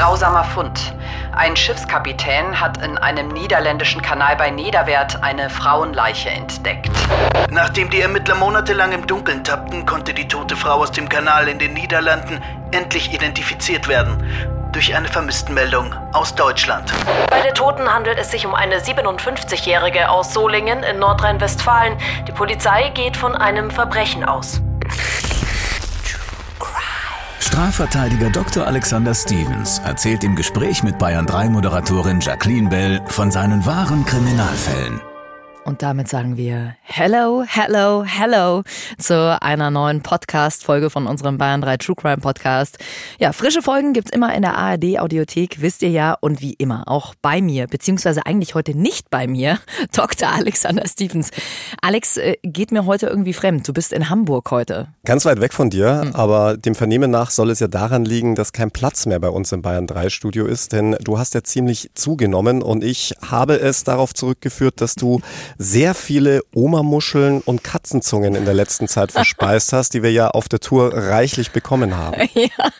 Grausamer Fund. Ein Schiffskapitän hat in einem niederländischen Kanal bei Niederwert eine Frauenleiche entdeckt. Nachdem die Ermittler monatelang im Dunkeln tappten, konnte die tote Frau aus dem Kanal in den Niederlanden endlich identifiziert werden. Durch eine Vermisstenmeldung aus Deutschland. Bei der Toten handelt es sich um eine 57-Jährige aus Solingen in Nordrhein-Westfalen. Die Polizei geht von einem Verbrechen aus. Strafverteidiger Dr. Alexander Stevens erzählt im Gespräch mit Bayern 3 Moderatorin Jacqueline Bell von seinen wahren Kriminalfällen. Und damit sagen wir Hello, Hello, Hello zu einer neuen Podcast-Folge von unserem Bayern 3 True Crime Podcast. Ja, frische Folgen gibt's immer in der ARD-Audiothek, wisst ihr ja. Und wie immer auch bei mir, beziehungsweise eigentlich heute nicht bei mir, Dr. Alexander Stevens. Alex, äh, geht mir heute irgendwie fremd. Du bist in Hamburg heute. Ganz weit weg von dir, hm. aber dem Vernehmen nach soll es ja daran liegen, dass kein Platz mehr bei uns im Bayern 3 Studio ist, denn du hast ja ziemlich zugenommen und ich habe es darauf zurückgeführt, dass du sehr viele Oma-Muscheln und Katzenzungen in der letzten Zeit verspeist hast, die wir ja auf der Tour reichlich bekommen haben. Ja,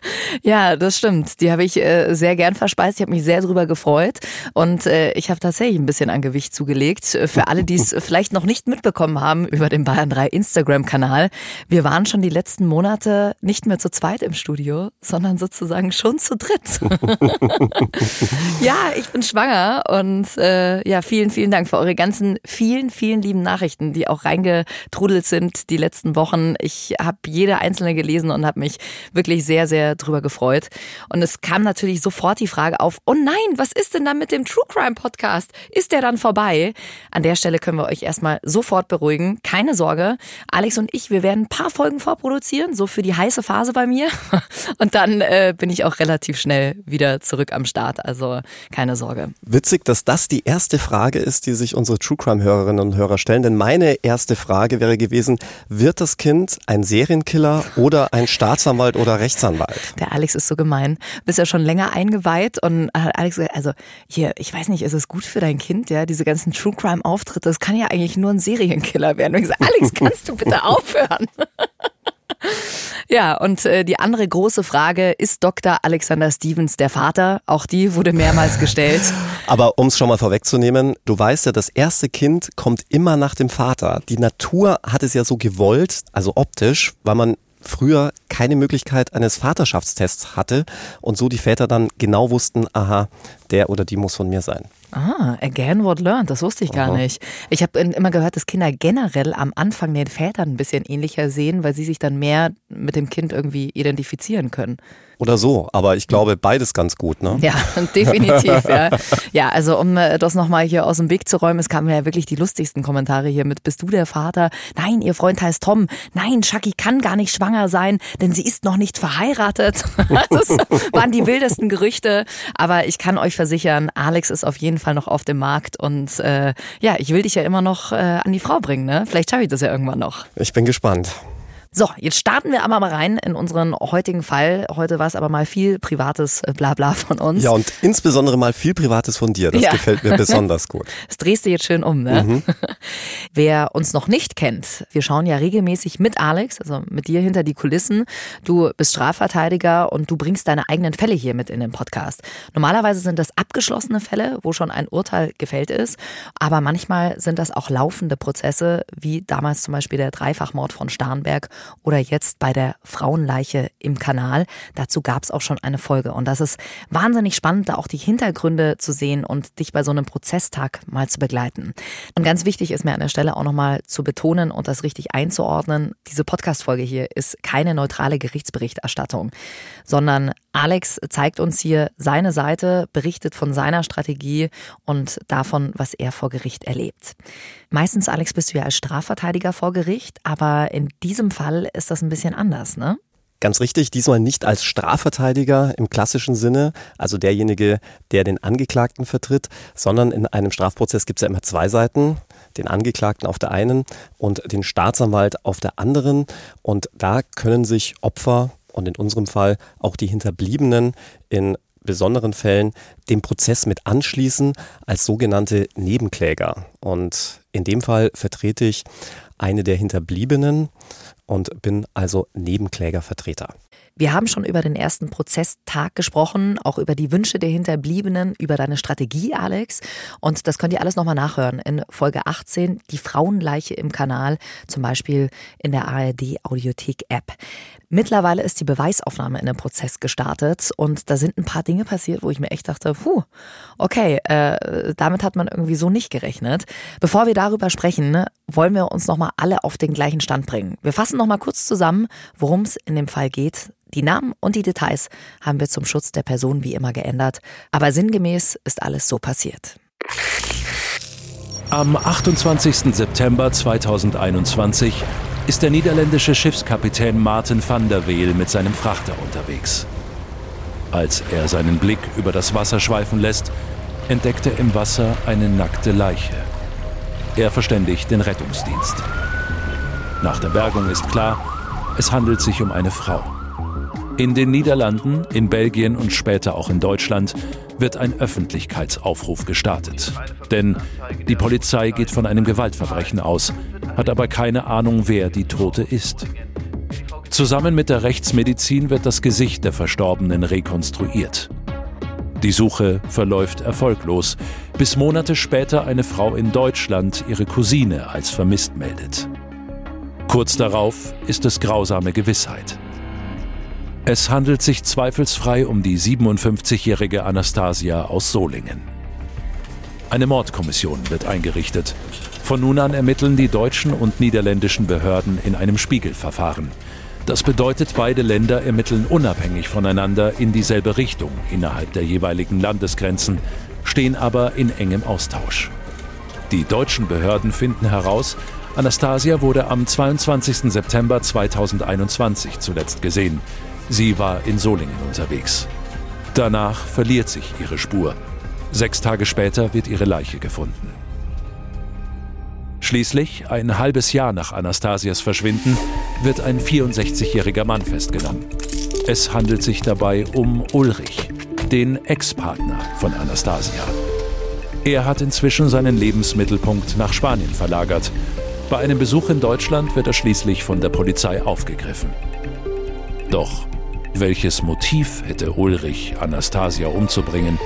ja das stimmt. Die habe ich äh, sehr gern verspeist. Ich habe mich sehr darüber gefreut und äh, ich habe tatsächlich ein bisschen an Gewicht zugelegt. Für alle, die es vielleicht noch nicht mitbekommen haben über den Bayern 3 Instagram-Kanal. Wir waren schon die letzten Monate nicht mehr zu zweit im Studio, sondern sozusagen schon zu dritt. ja, ich bin schwanger und äh, ja, vielen, vielen Dank für eure ganzen vielen, vielen lieben Nachrichten, die auch reingetrudelt sind die letzten Wochen. Ich habe jede einzelne gelesen und habe mich wirklich sehr, sehr drüber gefreut. Und es kam natürlich sofort die Frage auf, oh nein, was ist denn da mit dem True Crime Podcast? Ist der dann vorbei? An der Stelle können wir euch erstmal sofort beruhigen. Keine Sorge. Alex und ich, wir werden ein paar Folgen vorproduzieren, so für die heiße Phase bei mir. Und dann äh, bin ich auch relativ schnell wieder zurück am Start. Also keine Sorge. Witzig, dass das die erste Frage ist, die sich unsere True Crime Hörerinnen und Hörer stellen. Denn meine erste Frage wäre gewesen, wird das Kind ein Serienkiller oder ein Staatsanwalt oder Rechtsanwalt? Der Alex ist so gemein. Bist ja schon länger eingeweiht und Alex gesagt, also hier, ich weiß nicht, ist es gut für dein Kind, ja, diese ganzen True Crime Auftritte, das kann ja eigentlich nur ein Serienkiller werden. Und ich gesagt, Alex, kannst du bitte aufhören? Ja, und äh, die andere große Frage, ist Dr. Alexander Stevens der Vater? Auch die wurde mehrmals gestellt. Aber um es schon mal vorwegzunehmen, du weißt ja, das erste Kind kommt immer nach dem Vater. Die Natur hat es ja so gewollt, also optisch, weil man früher keine Möglichkeit eines Vaterschaftstests hatte und so die Väter dann genau wussten, aha, der oder die muss von mir sein. Ah, again what learned, das wusste ich gar Aha. nicht. Ich habe immer gehört, dass Kinder generell am Anfang den Vätern ein bisschen ähnlicher sehen, weil sie sich dann mehr mit dem Kind irgendwie identifizieren können. Oder so, aber ich glaube beides ganz gut, ne? Ja, definitiv, ja. Ja, also um äh, das nochmal hier aus dem Weg zu räumen, es kamen ja wirklich die lustigsten Kommentare hier mit, bist du der Vater? Nein, ihr Freund heißt Tom. Nein, Shaki kann gar nicht schwanger sein, denn sie ist noch nicht verheiratet. Das waren die wildesten Gerüchte, aber ich kann euch versichern, Alex ist auf jeden Fall noch auf dem Markt und äh, ja, ich will dich ja immer noch äh, an die Frau bringen, ne? Vielleicht schaffe ich das ja irgendwann noch. Ich bin gespannt. So, jetzt starten wir aber mal rein in unseren heutigen Fall. Heute war es aber mal viel privates äh, Blabla von uns. Ja, und insbesondere mal viel privates von dir. Das ja. gefällt mir besonders gut. Das drehst du jetzt schön um, ne? Mhm. Wer uns noch nicht kennt, wir schauen ja regelmäßig mit Alex, also mit dir hinter die Kulissen. Du bist Strafverteidiger und du bringst deine eigenen Fälle hier mit in den Podcast. Normalerweise sind das abgeschlossene Fälle, wo schon ein Urteil gefällt ist, aber manchmal sind das auch laufende Prozesse, wie damals zum Beispiel der Dreifachmord von Starnberg oder jetzt bei der Frauenleiche im Kanal. Dazu gab es auch schon eine Folge. Und das ist wahnsinnig spannend, da auch die Hintergründe zu sehen und dich bei so einem Prozesstag mal zu begleiten. Und ganz wichtig ist mir an der Stelle auch nochmal zu betonen und das richtig einzuordnen. Diese Podcast-Folge hier ist keine neutrale Gerichtsberichterstattung, sondern Alex zeigt uns hier seine Seite, berichtet von seiner Strategie und davon, was er vor Gericht erlebt. Meistens, Alex, bist du ja als Strafverteidiger vor Gericht, aber in diesem Fall ist das ein bisschen anders, ne? Ganz richtig, diesmal nicht als Strafverteidiger im klassischen Sinne, also derjenige, der den Angeklagten vertritt, sondern in einem Strafprozess gibt es ja immer zwei Seiten, den Angeklagten auf der einen und den Staatsanwalt auf der anderen. Und da können sich Opfer und in unserem Fall auch die Hinterbliebenen in besonderen Fällen dem Prozess mit anschließen als sogenannte Nebenkläger. Und in dem Fall vertrete ich eine der Hinterbliebenen und bin also Nebenklägervertreter. Wir haben schon über den ersten Prozesstag gesprochen, auch über die Wünsche der Hinterbliebenen, über deine Strategie, Alex. Und das könnt ihr alles nochmal nachhören in Folge 18, die Frauenleiche im Kanal, zum Beispiel in der ARD Audiothek App. Mittlerweile ist die Beweisaufnahme in dem Prozess gestartet und da sind ein paar Dinge passiert, wo ich mir echt dachte, puh, okay, äh, damit hat man irgendwie so nicht gerechnet. Bevor wir darüber sprechen, wollen wir uns nochmal alle auf den gleichen Stand bringen. Wir fassen nochmal kurz zusammen, worum es in dem Fall geht. Die Namen und die Details haben wir zum Schutz der Person wie immer geändert, aber sinngemäß ist alles so passiert. Am 28. September 2021 ist der niederländische Schiffskapitän Martin van der Weel mit seinem Frachter unterwegs. Als er seinen Blick über das Wasser schweifen lässt, entdeckt er im Wasser eine nackte Leiche. Er verständigt den Rettungsdienst. Nach der Bergung ist klar, es handelt sich um eine Frau. In den Niederlanden, in Belgien und später auch in Deutschland wird ein Öffentlichkeitsaufruf gestartet. Denn die Polizei geht von einem Gewaltverbrechen aus, hat aber keine Ahnung, wer die Tote ist. Zusammen mit der Rechtsmedizin wird das Gesicht der Verstorbenen rekonstruiert. Die Suche verläuft erfolglos, bis Monate später eine Frau in Deutschland ihre Cousine als vermisst meldet. Kurz darauf ist es grausame Gewissheit. Es handelt sich zweifelsfrei um die 57-jährige Anastasia aus Solingen. Eine Mordkommission wird eingerichtet. Von nun an ermitteln die deutschen und niederländischen Behörden in einem Spiegelverfahren. Das bedeutet, beide Länder ermitteln unabhängig voneinander in dieselbe Richtung innerhalb der jeweiligen Landesgrenzen, stehen aber in engem Austausch. Die deutschen Behörden finden heraus, Anastasia wurde am 22. September 2021 zuletzt gesehen. Sie war in Solingen unterwegs. Danach verliert sich ihre Spur. Sechs Tage später wird ihre Leiche gefunden. Schließlich, ein halbes Jahr nach Anastasias Verschwinden, wird ein 64-jähriger Mann festgenommen. Es handelt sich dabei um Ulrich, den Ex-Partner von Anastasia. Er hat inzwischen seinen Lebensmittelpunkt nach Spanien verlagert. Bei einem Besuch in Deutschland wird er schließlich von der Polizei aufgegriffen. Doch welches Motiv hätte Ulrich, Anastasia umzubringen?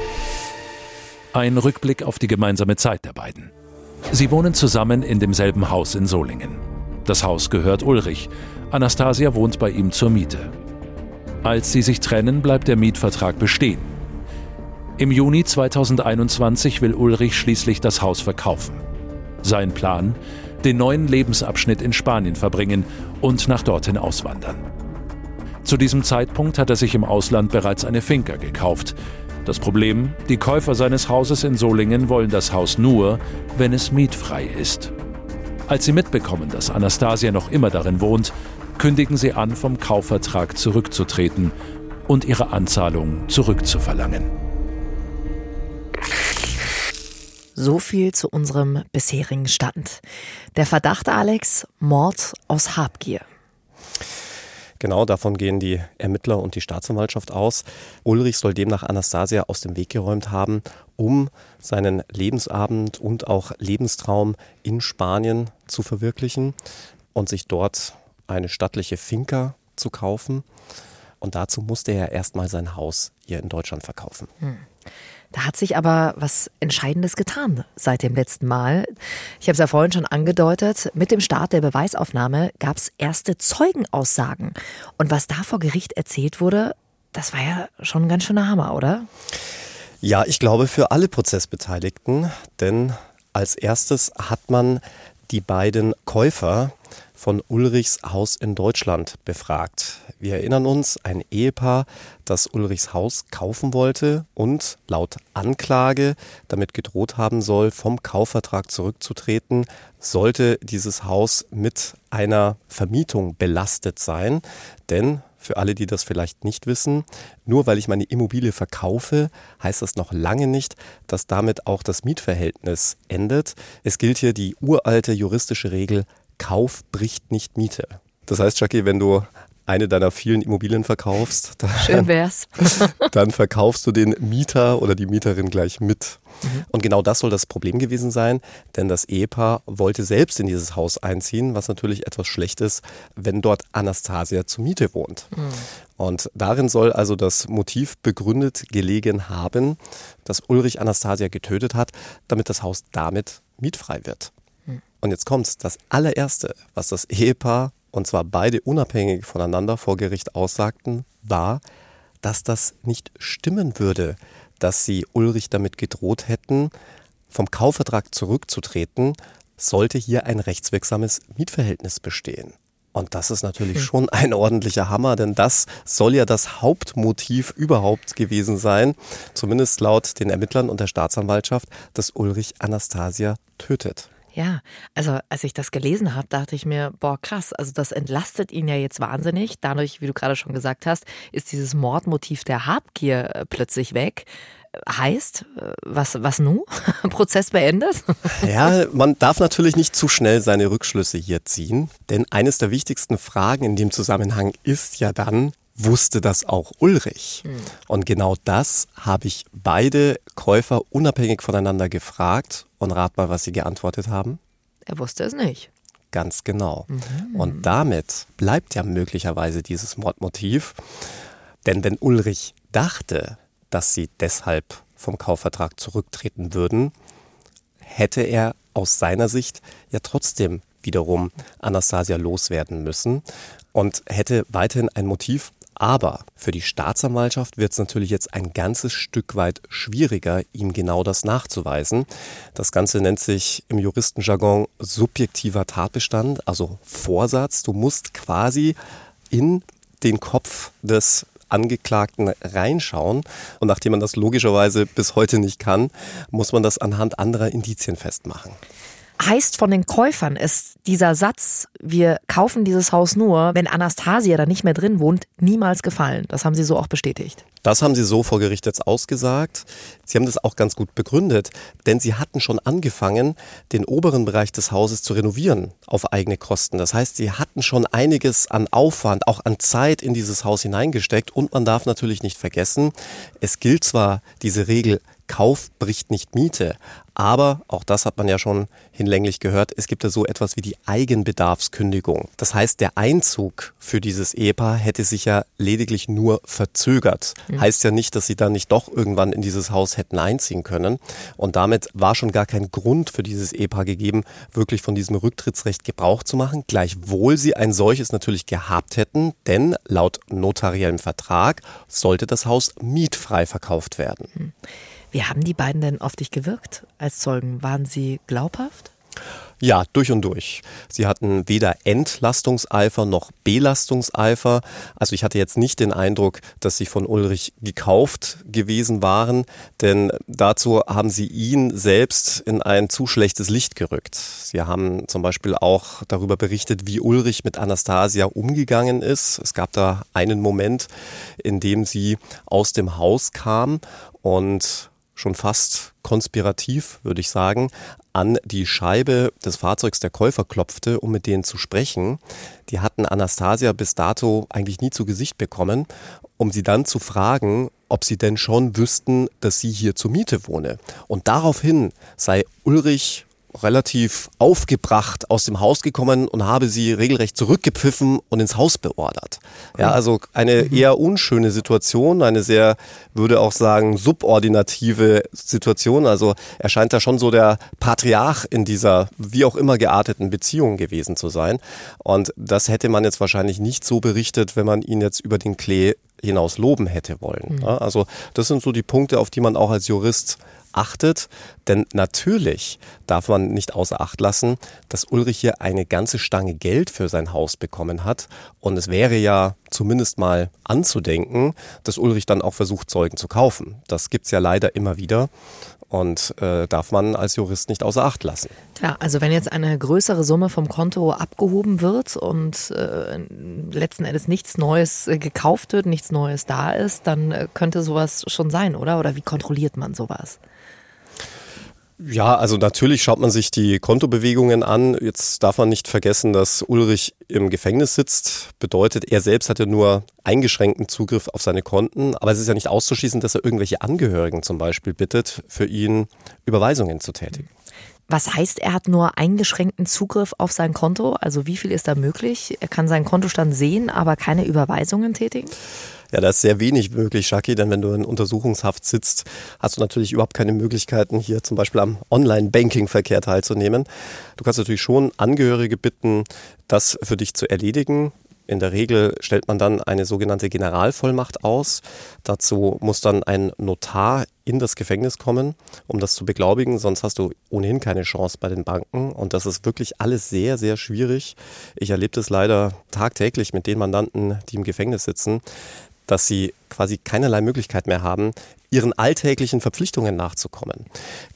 Ein Rückblick auf die gemeinsame Zeit der beiden. Sie wohnen zusammen in demselben Haus in Solingen. Das Haus gehört Ulrich. Anastasia wohnt bei ihm zur Miete. Als sie sich trennen, bleibt der Mietvertrag bestehen. Im Juni 2021 will Ulrich schließlich das Haus verkaufen. Sein Plan? Den neuen Lebensabschnitt in Spanien verbringen und nach dorthin auswandern. Zu diesem Zeitpunkt hat er sich im Ausland bereits eine Finca gekauft. Das Problem, die Käufer seines Hauses in Solingen wollen das Haus nur, wenn es mietfrei ist. Als sie mitbekommen, dass Anastasia noch immer darin wohnt, kündigen sie an, vom Kaufvertrag zurückzutreten und ihre Anzahlung zurückzuverlangen. So viel zu unserem bisherigen Stand. Der Verdacht, Alex, Mord aus Habgier. Genau, davon gehen die Ermittler und die Staatsanwaltschaft aus. Ulrich soll demnach Anastasia aus dem Weg geräumt haben, um seinen Lebensabend und auch Lebenstraum in Spanien zu verwirklichen und sich dort eine stattliche Finca zu kaufen. Und dazu musste er erstmal sein Haus hier in Deutschland verkaufen. Hm. Da hat sich aber was Entscheidendes getan seit dem letzten Mal. Ich habe es ja vorhin schon angedeutet, mit dem Start der Beweisaufnahme gab es erste Zeugenaussagen. Und was da vor Gericht erzählt wurde, das war ja schon ein ganz schöner Hammer, oder? Ja, ich glaube für alle Prozessbeteiligten, denn als erstes hat man die beiden Käufer von Ulrichs Haus in Deutschland befragt. Wir erinnern uns, ein Ehepaar, das Ulrichs Haus kaufen wollte und laut Anklage damit gedroht haben soll, vom Kaufvertrag zurückzutreten, sollte dieses Haus mit einer Vermietung belastet sein. Denn Für alle, die das vielleicht nicht wissen, nur weil ich meine Immobilie verkaufe, heißt das noch lange nicht, dass damit auch das Mietverhältnis endet. Es gilt hier die uralte juristische Regel, Kauf bricht nicht Miete. Das heißt, Jackie, wenn du eine deiner vielen Immobilien verkaufst, dann, Schön wär's. dann verkaufst du den Mieter oder die Mieterin gleich mit. Mhm. Und genau das soll das Problem gewesen sein, denn das Ehepaar wollte selbst in dieses Haus einziehen, was natürlich etwas schlecht ist, wenn dort Anastasia zur Miete wohnt. Mhm. Und darin soll also das Motiv begründet gelegen haben, dass Ulrich Anastasia getötet hat, damit das Haus damit mietfrei wird. Und jetzt kommt's, das allererste, was das Ehepaar und zwar beide unabhängig voneinander vor Gericht aussagten, war, dass das nicht stimmen würde, dass sie Ulrich damit gedroht hätten, vom Kaufvertrag zurückzutreten, sollte hier ein rechtswirksames Mietverhältnis bestehen. Und das ist natürlich schon ein ordentlicher Hammer, denn das soll ja das Hauptmotiv überhaupt gewesen sein, zumindest laut den Ermittlern und der Staatsanwaltschaft, dass Ulrich Anastasia tötet. Ja, also als ich das gelesen habe, dachte ich mir, boah, krass, also das entlastet ihn ja jetzt wahnsinnig. Dadurch, wie du gerade schon gesagt hast, ist dieses Mordmotiv der Habgier äh, plötzlich weg. Heißt, äh, was, was nun? Prozess beendet? Ja, man darf natürlich nicht zu schnell seine Rückschlüsse hier ziehen, denn eines der wichtigsten Fragen in dem Zusammenhang ist ja dann, wusste das auch Ulrich? Und genau das habe ich beide Käufer unabhängig voneinander gefragt und rat mal, was sie geantwortet haben. Er wusste es nicht. Ganz genau. Und damit bleibt ja möglicherweise dieses Mordmotiv. Denn wenn Ulrich dachte, dass sie deshalb vom Kaufvertrag zurücktreten würden, hätte er aus seiner Sicht ja trotzdem wiederum Anastasia loswerden müssen und hätte weiterhin ein Motiv. Aber für die Staatsanwaltschaft wird es natürlich jetzt ein ganzes Stück weit schwieriger, ihm genau das nachzuweisen. Das Ganze nennt sich im Juristenjargon subjektiver Tatbestand, also Vorsatz. Du musst quasi in den Kopf des Angeklagten reinschauen. Und nachdem man das logischerweise bis heute nicht kann, muss man das anhand anderer Indizien festmachen. Heißt von den Käufern ist dieser Satz, wir kaufen dieses Haus nur, wenn Anastasia da nicht mehr drin wohnt, niemals gefallen. Das haben sie so auch bestätigt. Das haben sie so vor Gericht jetzt ausgesagt. Sie haben das auch ganz gut begründet, denn sie hatten schon angefangen, den oberen Bereich des Hauses zu renovieren auf eigene Kosten. Das heißt, sie hatten schon einiges an Aufwand, auch an Zeit in dieses Haus hineingesteckt. Und man darf natürlich nicht vergessen, es gilt zwar diese Regel, Kauf bricht nicht Miete. Aber, auch das hat man ja schon hinlänglich gehört, es gibt ja so etwas wie die Eigenbedarfskündigung. Das heißt, der Einzug für dieses Ehepaar hätte sich ja lediglich nur verzögert. Mhm. Heißt ja nicht, dass sie dann nicht doch irgendwann in dieses Haus hätten einziehen können. Und damit war schon gar kein Grund für dieses Ehepaar gegeben, wirklich von diesem Rücktrittsrecht Gebrauch zu machen. Gleichwohl sie ein solches natürlich gehabt hätten, denn laut notariellem Vertrag sollte das Haus mietfrei verkauft werden. Mhm. Wie haben die beiden denn auf dich gewirkt als Zeugen? Waren sie glaubhaft? Ja, durch und durch. Sie hatten weder Entlastungseifer noch Belastungseifer. Also ich hatte jetzt nicht den Eindruck, dass sie von Ulrich gekauft gewesen waren, denn dazu haben sie ihn selbst in ein zu schlechtes Licht gerückt. Sie haben zum Beispiel auch darüber berichtet, wie Ulrich mit Anastasia umgegangen ist. Es gab da einen Moment, in dem sie aus dem Haus kam und schon fast konspirativ, würde ich sagen, an die Scheibe des Fahrzeugs der Käufer klopfte, um mit denen zu sprechen. Die hatten Anastasia bis dato eigentlich nie zu Gesicht bekommen, um sie dann zu fragen, ob sie denn schon wüssten, dass sie hier zur Miete wohne. Und daraufhin sei Ulrich relativ aufgebracht aus dem Haus gekommen und habe sie regelrecht zurückgepfiffen und ins Haus beordert. Ja, also eine eher unschöne Situation, eine sehr, würde auch sagen, subordinative Situation. Also er scheint da schon so der Patriarch in dieser wie auch immer gearteten Beziehung gewesen zu sein. Und das hätte man jetzt wahrscheinlich nicht so berichtet, wenn man ihn jetzt über den Klee hinaus loben hätte wollen. Ja, also das sind so die Punkte, auf die man auch als Jurist achtet. Denn natürlich darf man nicht außer Acht lassen, dass Ulrich hier eine ganze Stange Geld für sein Haus bekommen hat. Und es wäre ja zumindest mal anzudenken, dass Ulrich dann auch versucht, Zeugen zu kaufen. Das gibt's ja leider immer wieder. Und äh, darf man als Jurist nicht außer Acht lassen. Klar, also wenn jetzt eine größere Summe vom Konto abgehoben wird und äh, letzten Endes nichts Neues äh, gekauft wird, nichts Neues da ist, dann äh, könnte sowas schon sein, oder? Oder wie kontrolliert man sowas? Ja, also natürlich schaut man sich die Kontobewegungen an. Jetzt darf man nicht vergessen, dass Ulrich im Gefängnis sitzt. Bedeutet, er selbst hatte nur eingeschränkten Zugriff auf seine Konten. Aber es ist ja nicht auszuschließen, dass er irgendwelche Angehörigen zum Beispiel bittet, für ihn Überweisungen zu tätigen. Was heißt, er hat nur eingeschränkten Zugriff auf sein Konto? Also wie viel ist da möglich? Er kann seinen Kontostand sehen, aber keine Überweisungen tätigen? Ja, da ist sehr wenig möglich, Shaki, denn wenn du in Untersuchungshaft sitzt, hast du natürlich überhaupt keine Möglichkeiten, hier zum Beispiel am Online-Banking-Verkehr teilzunehmen. Du kannst natürlich schon Angehörige bitten, das für dich zu erledigen. In der Regel stellt man dann eine sogenannte Generalvollmacht aus. Dazu muss dann ein Notar in das Gefängnis kommen, um das zu beglaubigen. Sonst hast du ohnehin keine Chance bei den Banken. Und das ist wirklich alles sehr, sehr schwierig. Ich erlebe das leider tagtäglich mit den Mandanten, die im Gefängnis sitzen, dass sie quasi keinerlei Möglichkeit mehr haben, ihren alltäglichen Verpflichtungen nachzukommen.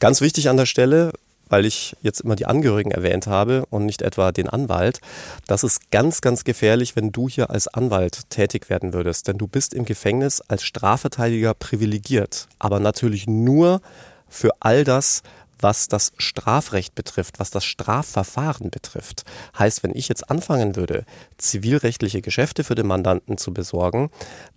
Ganz wichtig an der Stelle, weil ich jetzt immer die Angehörigen erwähnt habe und nicht etwa den Anwalt. Das ist ganz, ganz gefährlich, wenn du hier als Anwalt tätig werden würdest. Denn du bist im Gefängnis als Strafverteidiger privilegiert. Aber natürlich nur für all das, was das Strafrecht betrifft, was das Strafverfahren betrifft. Heißt, wenn ich jetzt anfangen würde, zivilrechtliche Geschäfte für den Mandanten zu besorgen,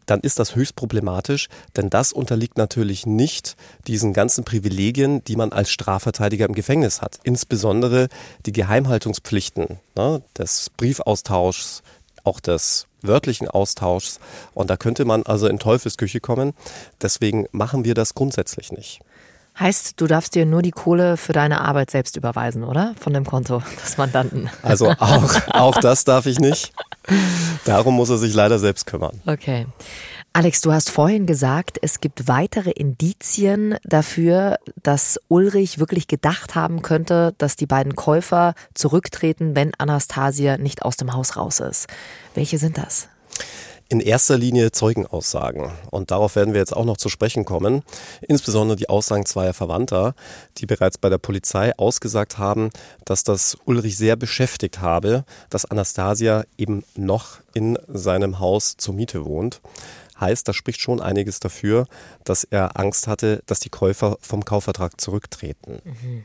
dann ist das höchst problematisch, denn das unterliegt natürlich nicht diesen ganzen Privilegien, die man als Strafverteidiger im Gefängnis hat. Insbesondere die Geheimhaltungspflichten ne, des Briefaustauschs, auch des wörtlichen Austauschs. Und da könnte man also in Teufelsküche kommen. Deswegen machen wir das grundsätzlich nicht. Heißt, du darfst dir nur die Kohle für deine Arbeit selbst überweisen, oder? Von dem Konto des Mandanten. Also auch, auch das darf ich nicht. Darum muss er sich leider selbst kümmern. Okay. Alex, du hast vorhin gesagt, es gibt weitere Indizien dafür, dass Ulrich wirklich gedacht haben könnte, dass die beiden Käufer zurücktreten, wenn Anastasia nicht aus dem Haus raus ist. Welche sind das? In erster Linie Zeugenaussagen. Und darauf werden wir jetzt auch noch zu sprechen kommen. Insbesondere die Aussagen zweier Verwandter, die bereits bei der Polizei ausgesagt haben, dass das Ulrich sehr beschäftigt habe, dass Anastasia eben noch in seinem Haus zur Miete wohnt. Heißt, da spricht schon einiges dafür, dass er Angst hatte, dass die Käufer vom Kaufvertrag zurücktreten. Mhm.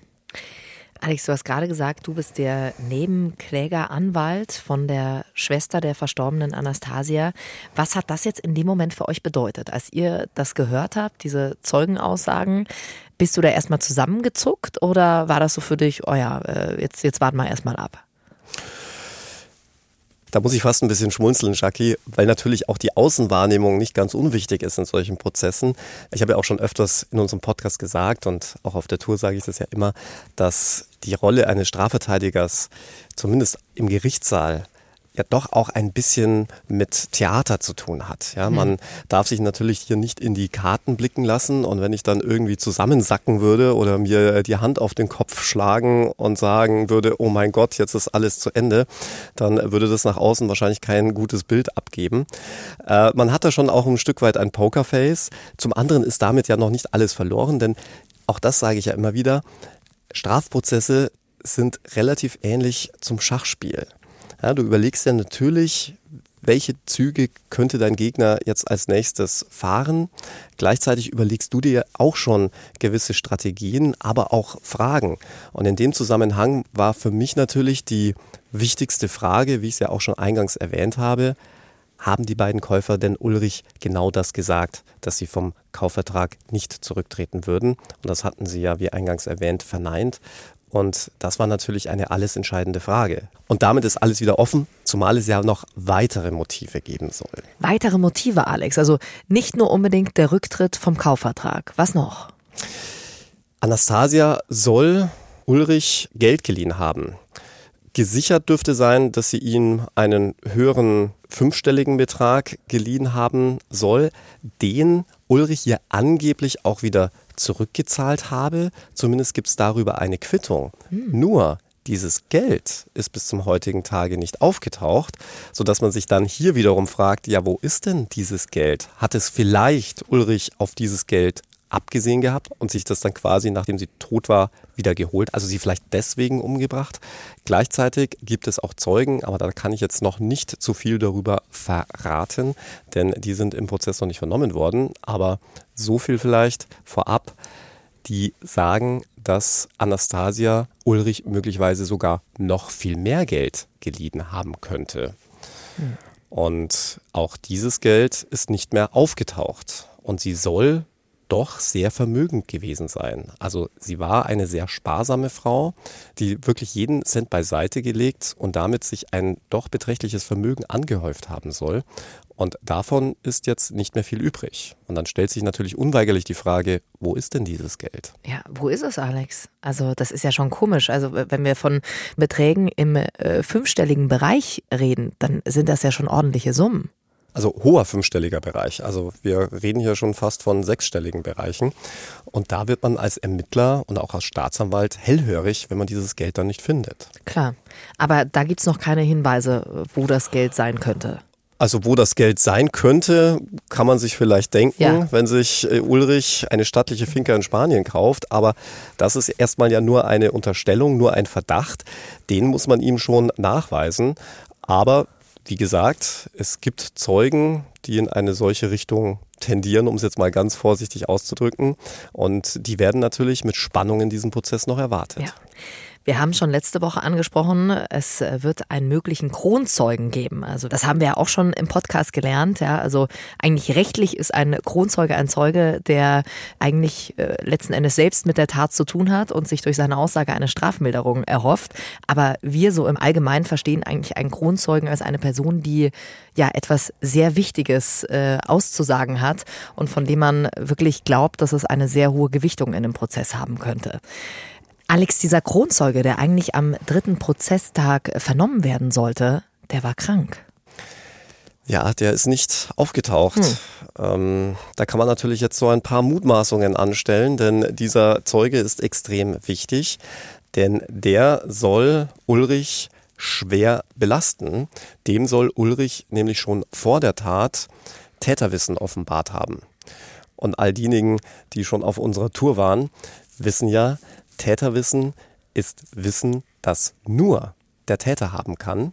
Alex, du hast gerade gesagt, du bist der Nebenklägeranwalt von der Schwester der verstorbenen Anastasia. Was hat das jetzt in dem Moment für euch bedeutet? Als ihr das gehört habt, diese Zeugenaussagen, bist du da erstmal zusammengezuckt oder war das so für dich, oh ja, äh, jetzt, jetzt warten wir erstmal ab? Da muss ich fast ein bisschen schmunzeln, Jackie, weil natürlich auch die Außenwahrnehmung nicht ganz unwichtig ist in solchen Prozessen. Ich habe ja auch schon öfters in unserem Podcast gesagt und auch auf der Tour sage ich das ja immer, dass die Rolle eines Strafverteidigers zumindest im Gerichtssaal ja doch auch ein bisschen mit Theater zu tun hat. Ja, man mhm. darf sich natürlich hier nicht in die Karten blicken lassen und wenn ich dann irgendwie zusammensacken würde oder mir die Hand auf den Kopf schlagen und sagen würde, oh mein Gott, jetzt ist alles zu Ende, dann würde das nach außen wahrscheinlich kein gutes Bild abgeben. Äh, man hat da schon auch ein Stück weit ein Pokerface. Zum anderen ist damit ja noch nicht alles verloren, denn auch das sage ich ja immer wieder, Strafprozesse sind relativ ähnlich zum Schachspiel. Ja, du überlegst ja natürlich, welche Züge könnte dein Gegner jetzt als nächstes fahren. Gleichzeitig überlegst du dir auch schon gewisse Strategien, aber auch Fragen. Und in dem Zusammenhang war für mich natürlich die wichtigste Frage, wie ich es ja auch schon eingangs erwähnt habe, haben die beiden Käufer denn Ulrich genau das gesagt, dass sie vom Kaufvertrag nicht zurücktreten würden? Und das hatten sie ja, wie eingangs erwähnt, verneint. Und das war natürlich eine alles entscheidende Frage. Und damit ist alles wieder offen, zumal es ja noch weitere Motive geben soll. Weitere Motive, Alex. Also nicht nur unbedingt der Rücktritt vom Kaufvertrag. Was noch? Anastasia soll Ulrich Geld geliehen haben. Gesichert dürfte sein, dass sie ihm einen höheren fünfstelligen Betrag geliehen haben soll, den Ulrich hier angeblich auch wieder zurückgezahlt habe. Zumindest gibt es darüber eine Quittung. Hm. Nur dieses Geld ist bis zum heutigen Tage nicht aufgetaucht, sodass man sich dann hier wiederum fragt, ja, wo ist denn dieses Geld? Hat es vielleicht Ulrich auf dieses Geld abgesehen gehabt und sich das dann quasi, nachdem sie tot war, wieder geholt. Also sie vielleicht deswegen umgebracht. Gleichzeitig gibt es auch Zeugen, aber da kann ich jetzt noch nicht zu viel darüber verraten, denn die sind im Prozess noch nicht vernommen worden. Aber so viel vielleicht vorab, die sagen, dass Anastasia Ulrich möglicherweise sogar noch viel mehr Geld geliehen haben könnte. Hm. Und auch dieses Geld ist nicht mehr aufgetaucht. Und sie soll doch sehr vermögend gewesen sein. Also sie war eine sehr sparsame Frau, die wirklich jeden Cent beiseite gelegt und damit sich ein doch beträchtliches Vermögen angehäuft haben soll. Und davon ist jetzt nicht mehr viel übrig. Und dann stellt sich natürlich unweigerlich die Frage, wo ist denn dieses Geld? Ja, wo ist es, Alex? Also das ist ja schon komisch. Also wenn wir von Beträgen im äh, fünfstelligen Bereich reden, dann sind das ja schon ordentliche Summen. Also hoher fünfstelliger Bereich. Also wir reden hier schon fast von sechsstelligen Bereichen. Und da wird man als Ermittler und auch als Staatsanwalt hellhörig, wenn man dieses Geld dann nicht findet. Klar. Aber da gibt es noch keine Hinweise, wo das Geld sein könnte. Also wo das Geld sein könnte, kann man sich vielleicht denken, ja. wenn sich äh, Ulrich eine stattliche Finca in Spanien kauft. Aber das ist erstmal ja nur eine Unterstellung, nur ein Verdacht. Den muss man ihm schon nachweisen. Aber wie gesagt, es gibt Zeugen, die in eine solche Richtung tendieren, um es jetzt mal ganz vorsichtig auszudrücken. Und die werden natürlich mit Spannung in diesem Prozess noch erwartet. Ja. Wir haben schon letzte Woche angesprochen, es wird einen möglichen Kronzeugen geben. Also das haben wir ja auch schon im Podcast gelernt. Ja, also eigentlich rechtlich ist ein Kronzeuge ein Zeuge, der eigentlich äh, letzten Endes selbst mit der Tat zu tun hat und sich durch seine Aussage eine Strafmilderung erhofft. Aber wir so im Allgemeinen verstehen eigentlich einen Kronzeugen als eine Person, die ja etwas sehr Wichtiges äh, auszusagen hat und von dem man wirklich glaubt, dass es eine sehr hohe Gewichtung in dem Prozess haben könnte. Alex, dieser Kronzeuge, der eigentlich am dritten Prozesstag vernommen werden sollte, der war krank. Ja, der ist nicht aufgetaucht. Hm. Ähm, da kann man natürlich jetzt so ein paar Mutmaßungen anstellen, denn dieser Zeuge ist extrem wichtig, denn der soll Ulrich schwer belasten. Dem soll Ulrich nämlich schon vor der Tat Täterwissen offenbart haben. Und all diejenigen, die schon auf unserer Tour waren, wissen ja, Täterwissen ist Wissen, das nur der Täter haben kann.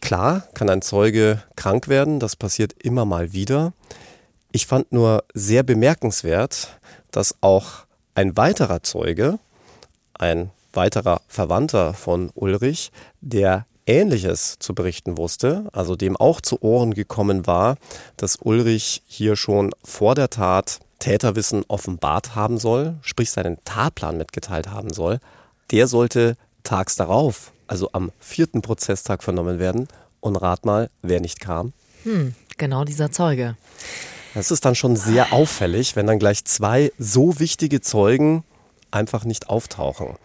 Klar kann ein Zeuge krank werden, das passiert immer mal wieder. Ich fand nur sehr bemerkenswert, dass auch ein weiterer Zeuge, ein weiterer Verwandter von Ulrich, der Ähnliches zu berichten wusste, also dem auch zu Ohren gekommen war, dass Ulrich hier schon vor der Tat Täterwissen offenbart haben soll, sprich seinen Tatplan mitgeteilt haben soll, der sollte tags darauf, also am vierten Prozesstag vernommen werden. Und rat mal, wer nicht kam. Hm, genau dieser Zeuge. Das ist dann schon sehr auffällig, wenn dann gleich zwei so wichtige Zeugen einfach nicht auftauchen.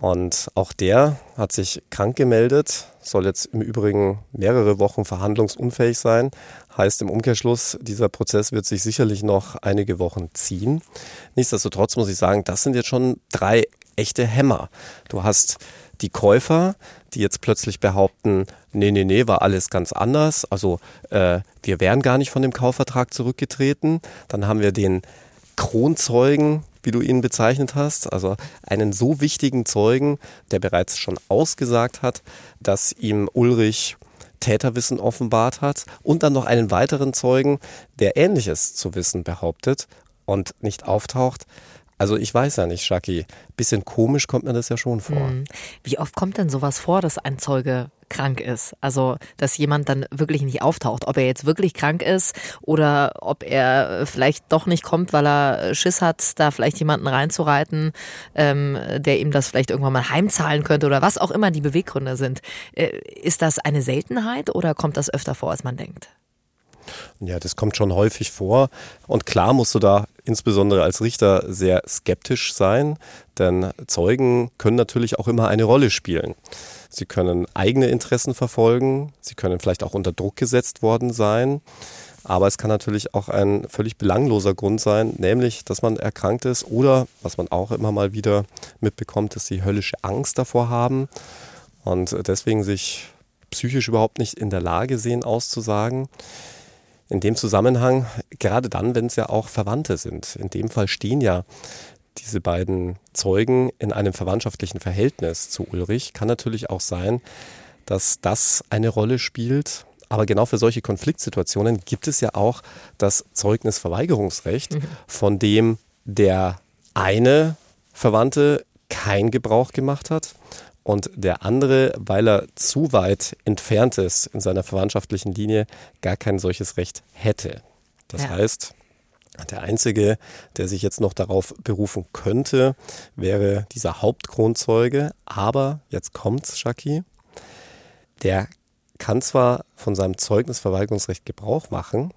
Und auch der hat sich krank gemeldet, soll jetzt im Übrigen mehrere Wochen verhandlungsunfähig sein. Heißt im Umkehrschluss, dieser Prozess wird sich sicherlich noch einige Wochen ziehen. Nichtsdestotrotz muss ich sagen, das sind jetzt schon drei echte Hämmer. Du hast die Käufer, die jetzt plötzlich behaupten, nee, nee, nee, war alles ganz anders. Also äh, wir wären gar nicht von dem Kaufvertrag zurückgetreten. Dann haben wir den Kronzeugen, wie du ihn bezeichnet hast, also einen so wichtigen Zeugen, der bereits schon ausgesagt hat, dass ihm Ulrich Täterwissen offenbart hat und dann noch einen weiteren Zeugen, der Ähnliches zu wissen behauptet und nicht auftaucht. Also ich weiß ja nicht, Shaki. Bisschen komisch kommt mir das ja schon vor. Hm. Wie oft kommt denn sowas vor, dass ein Zeuge krank ist? Also, dass jemand dann wirklich nicht auftaucht. Ob er jetzt wirklich krank ist oder ob er vielleicht doch nicht kommt, weil er Schiss hat, da vielleicht jemanden reinzureiten, ähm, der ihm das vielleicht irgendwann mal heimzahlen könnte oder was auch immer die Beweggründe sind. Äh, ist das eine Seltenheit oder kommt das öfter vor, als man denkt? Ja, das kommt schon häufig vor. Und klar musst du da insbesondere als Richter sehr skeptisch sein, denn Zeugen können natürlich auch immer eine Rolle spielen. Sie können eigene Interessen verfolgen, sie können vielleicht auch unter Druck gesetzt worden sein. Aber es kann natürlich auch ein völlig belangloser Grund sein, nämlich, dass man erkrankt ist oder, was man auch immer mal wieder mitbekommt, dass sie höllische Angst davor haben und deswegen sich psychisch überhaupt nicht in der Lage sehen auszusagen. in dem Zusammenhang, gerade dann, wenn es ja auch Verwandte sind. In dem Fall stehen ja diese beiden Zeugen in einem verwandtschaftlichen Verhältnis zu Ulrich. Kann natürlich auch sein, dass das eine Rolle spielt. Aber genau für solche Konfliktsituationen gibt es ja auch das Zeugnisverweigerungsrecht, mhm. von dem der eine Verwandte kein Gebrauch gemacht hat und der andere, weil er zu weit entfernt ist in seiner verwandtschaftlichen Linie, gar kein solches Recht hätte. Das ja. heißt, der einzige, der sich jetzt noch darauf berufen könnte, wäre dieser Hauptkronzeuge. Aber jetzt kommt's, Shaki. Der kann zwar von seinem Zeugnisverweigerungsrecht Gebrauch machen,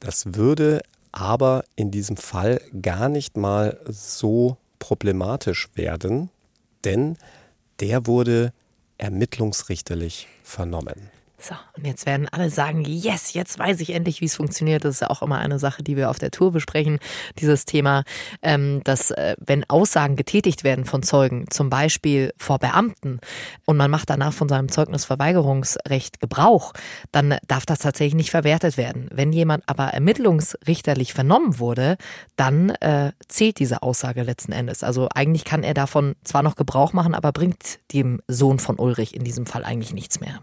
das würde aber in diesem Fall gar nicht mal so problematisch werden, denn der wurde ermittlungsrichterlich vernommen. So, und jetzt werden alle sagen, yes, jetzt weiß ich endlich, wie es funktioniert. Das ist ja auch immer eine Sache, die wir auf der Tour besprechen, dieses Thema, ähm, dass äh, wenn Aussagen getätigt werden von Zeugen, zum Beispiel vor Beamten, und man macht danach von seinem Zeugnisverweigerungsrecht Gebrauch, dann darf das tatsächlich nicht verwertet werden. Wenn jemand aber ermittlungsrichterlich vernommen wurde, dann äh, zählt diese Aussage letzten Endes. Also eigentlich kann er davon zwar noch Gebrauch machen, aber bringt dem Sohn von Ulrich in diesem Fall eigentlich nichts mehr.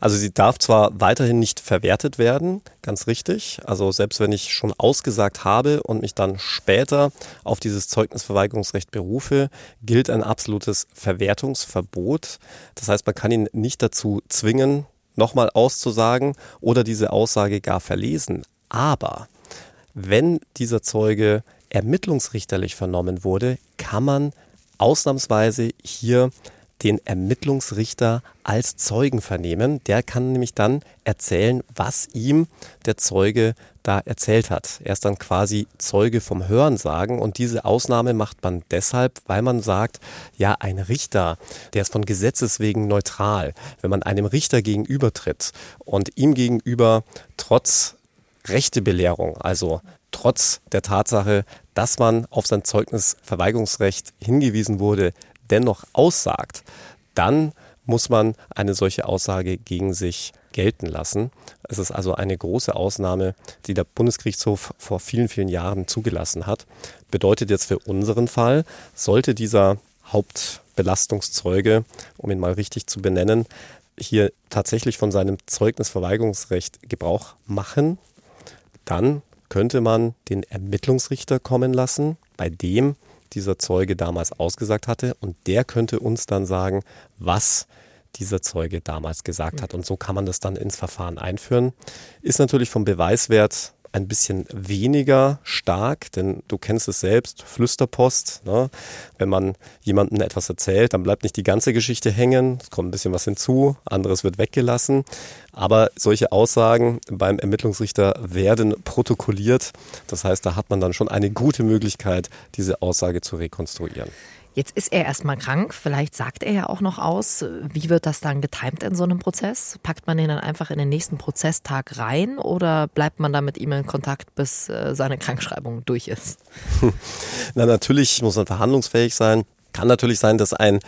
Also sie darf zwar weiterhin nicht verwertet werden, ganz richtig. Also selbst wenn ich schon ausgesagt habe und mich dann später auf dieses Zeugnisverweigerungsrecht berufe, gilt ein absolutes Verwertungsverbot. Das heißt, man kann ihn nicht dazu zwingen, nochmal auszusagen oder diese Aussage gar verlesen. Aber wenn dieser Zeuge ermittlungsrichterlich vernommen wurde, kann man ausnahmsweise hier den Ermittlungsrichter als Zeugen vernehmen. Der kann nämlich dann erzählen, was ihm der Zeuge da erzählt hat. Er ist dann quasi Zeuge vom Hörensagen und diese Ausnahme macht man deshalb, weil man sagt, ja, ein Richter, der ist von Gesetzes wegen neutral. Wenn man einem Richter gegenübertritt und ihm gegenüber trotz Rechtebelehrung, also trotz der Tatsache, dass man auf sein Zeugnisverweigerungsrecht hingewiesen wurde, dennoch aussagt, dann muss man eine solche Aussage gegen sich gelten lassen. Es ist also eine große Ausnahme, die der Bundesgerichtshof vor vielen, vielen Jahren zugelassen hat. Bedeutet jetzt für unseren Fall, sollte dieser Hauptbelastungszeuge, um ihn mal richtig zu benennen, hier tatsächlich von seinem Zeugnisverweigerungsrecht Gebrauch machen, dann könnte man den Ermittlungsrichter kommen lassen, bei dem dieser Zeuge damals ausgesagt hatte und der könnte uns dann sagen, was dieser Zeuge damals gesagt hat. Und so kann man das dann ins Verfahren einführen. Ist natürlich vom Beweiswert ein bisschen weniger stark, denn du kennst es selbst, Flüsterpost. Ne? Wenn man jemandem etwas erzählt, dann bleibt nicht die ganze Geschichte hängen, es kommt ein bisschen was hinzu, anderes wird weggelassen. Aber solche Aussagen beim Ermittlungsrichter werden protokolliert. Das heißt, da hat man dann schon eine gute Möglichkeit, diese Aussage zu rekonstruieren. Jetzt ist er erstmal krank, vielleicht sagt er ja auch noch aus. Wie wird das dann getimt in so einem Prozess? Packt man ihn dann einfach in den nächsten Prozesstag rein oder bleibt man da mit ihm in Kontakt, bis äh, seine Krankschreibung durch ist? Na, natürlich muss man verhandlungsfähig sein. Kann natürlich sein, dass ein